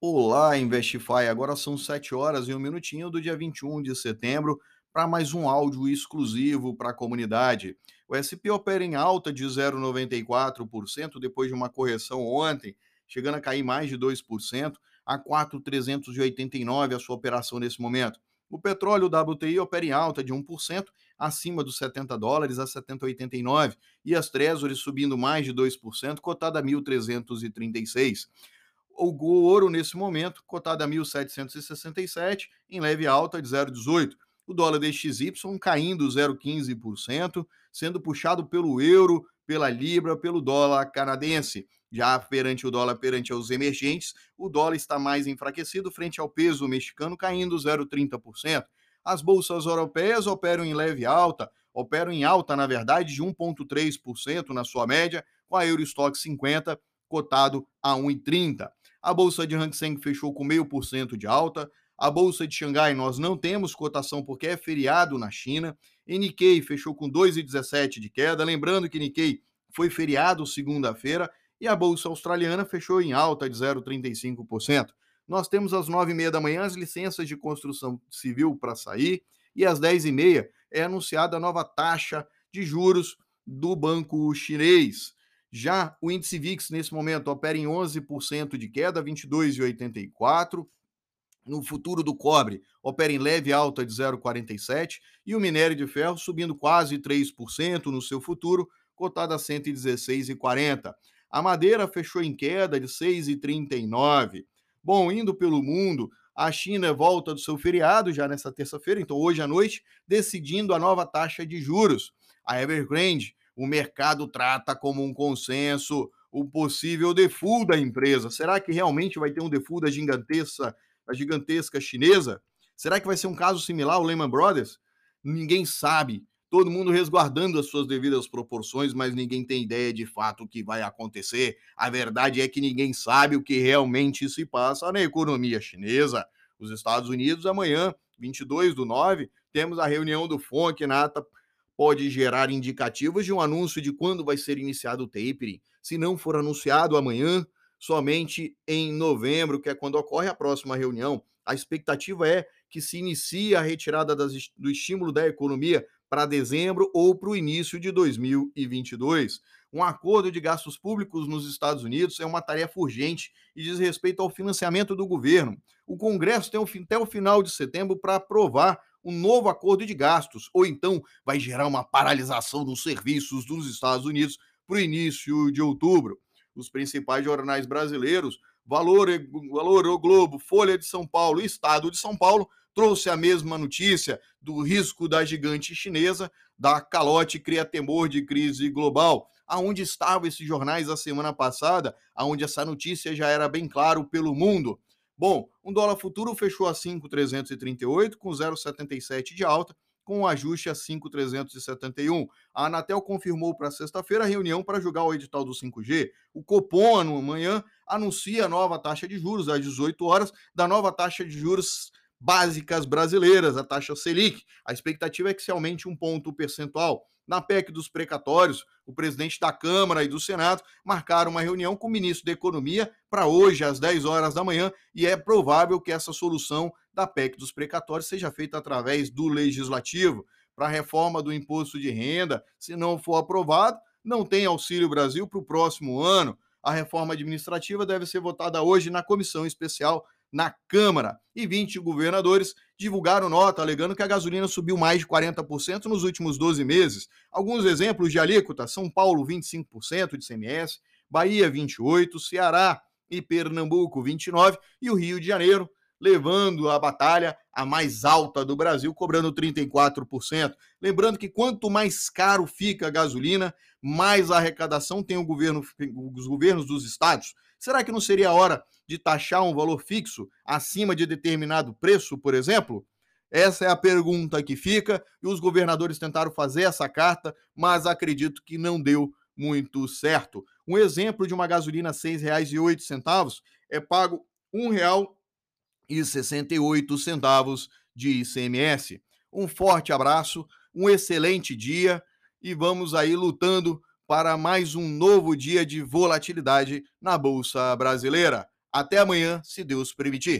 Olá, Investify. Agora são 7 horas e um minutinho do dia 21 de setembro para mais um áudio exclusivo para a comunidade. O SP opera em alta de 0,94% depois de uma correção ontem, chegando a cair mais de 2%, a 4,389 a sua operação nesse momento. O petróleo WTI opera em alta de 1%, acima dos 70 dólares a 70,89, e as Treasuries subindo mais de 2%, cotada a 1.336 o ouro nesse momento, cotado a 1.767, em leve alta de 0,18. O dólar DXY caindo 0,15%, sendo puxado pelo euro, pela libra, pelo dólar canadense. Já perante o dólar, perante os emergentes, o dólar está mais enfraquecido frente ao peso mexicano, caindo 0,30%. As bolsas europeias operam em leve alta, operam em alta, na verdade, de 1,3% na sua média, com a Eurostock 50 cotado a 1,30. A bolsa de Hang Seng fechou com 0,5% de alta. A bolsa de Xangai nós não temos cotação porque é feriado na China. Nikkei fechou com 2,17 de queda. Lembrando que Nikkei foi feriado segunda-feira e a bolsa australiana fechou em alta de 0,35%. Nós temos às 9h30 da manhã as licenças de construção civil para sair e às 10h30 é anunciada a nova taxa de juros do banco chinês. Já o índice VIX, nesse momento, opera em 11% de queda, 22,84%. No futuro do cobre, opera em leve alta de 0,47%. E o minério de ferro subindo quase 3% no seu futuro, cotado a 116,40%. A madeira fechou em queda de 6,39%. Bom, indo pelo mundo, a China volta do seu feriado já nessa terça-feira, então hoje à noite, decidindo a nova taxa de juros. A Evergrande o mercado trata como um consenso o possível default da empresa. Será que realmente vai ter um default da gigantesca, da gigantesca chinesa? Será que vai ser um caso similar ao Lehman Brothers? Ninguém sabe. Todo mundo resguardando as suas devidas proporções, mas ninguém tem ideia de fato o que vai acontecer. A verdade é que ninguém sabe o que realmente se passa na economia chinesa. Os Estados Unidos, amanhã, 22 do 9, temos a reunião do FONC na ata pode gerar indicativos de um anúncio de quando vai ser iniciado o tapering. Se não for anunciado amanhã, somente em novembro, que é quando ocorre a próxima reunião. A expectativa é que se inicie a retirada das, do estímulo da economia para dezembro ou para o início de 2022. Um acordo de gastos públicos nos Estados Unidos é uma tarefa urgente e diz respeito ao financiamento do governo. O Congresso tem até o final de setembro para aprovar um novo acordo de gastos, ou então vai gerar uma paralisação dos serviços dos Estados Unidos para o início de outubro. Os principais jornais brasileiros, Valor, Valor o Globo, Folha de São Paulo Estado de São Paulo, trouxe a mesma notícia do risco da gigante chinesa, da calote cria temor de crise global. Aonde estavam esses jornais a semana passada, aonde essa notícia já era bem claro pelo mundo. Bom, um dólar futuro fechou a 5,338 com 0,77 de alta, com um ajuste a 5,371. A Anatel confirmou para sexta-feira a reunião para julgar o edital do 5G. O Copom, amanhã, anuncia a nova taxa de juros às 18 horas, da nova taxa de juros básicas brasileiras, a taxa Selic. A expectativa é que se aumente um ponto percentual. Na PEC dos precatórios, o presidente da Câmara e do Senado marcaram uma reunião com o ministro da Economia para hoje, às 10 horas da manhã, e é provável que essa solução da PEC dos precatórios seja feita através do legislativo. Para a reforma do imposto de renda, se não for aprovado, não tem Auxílio Brasil para o próximo ano. A reforma administrativa deve ser votada hoje na comissão especial na Câmara. E 20 governadores divulgaram nota alegando que a gasolina subiu mais de 40% nos últimos 12 meses. Alguns exemplos de alíquota: São Paulo, 25% de CMS, Bahia, 28%, Ceará e Pernambuco, 29%, e o Rio de Janeiro, levando a batalha a mais alta do Brasil, cobrando 34%. Lembrando que quanto mais caro fica a gasolina, mais arrecadação tem governo, os governos dos estados. Será que não seria a hora de taxar um valor fixo acima de determinado preço, por exemplo? Essa é a pergunta que fica, e os governadores tentaram fazer essa carta, mas acredito que não deu muito certo. Um exemplo de uma gasolina R$ 6,08 é pago R$ 1,68 de ICMS. Um forte abraço, um excelente dia e vamos aí lutando para mais um novo dia de volatilidade na Bolsa Brasileira. Até amanhã, se Deus permitir.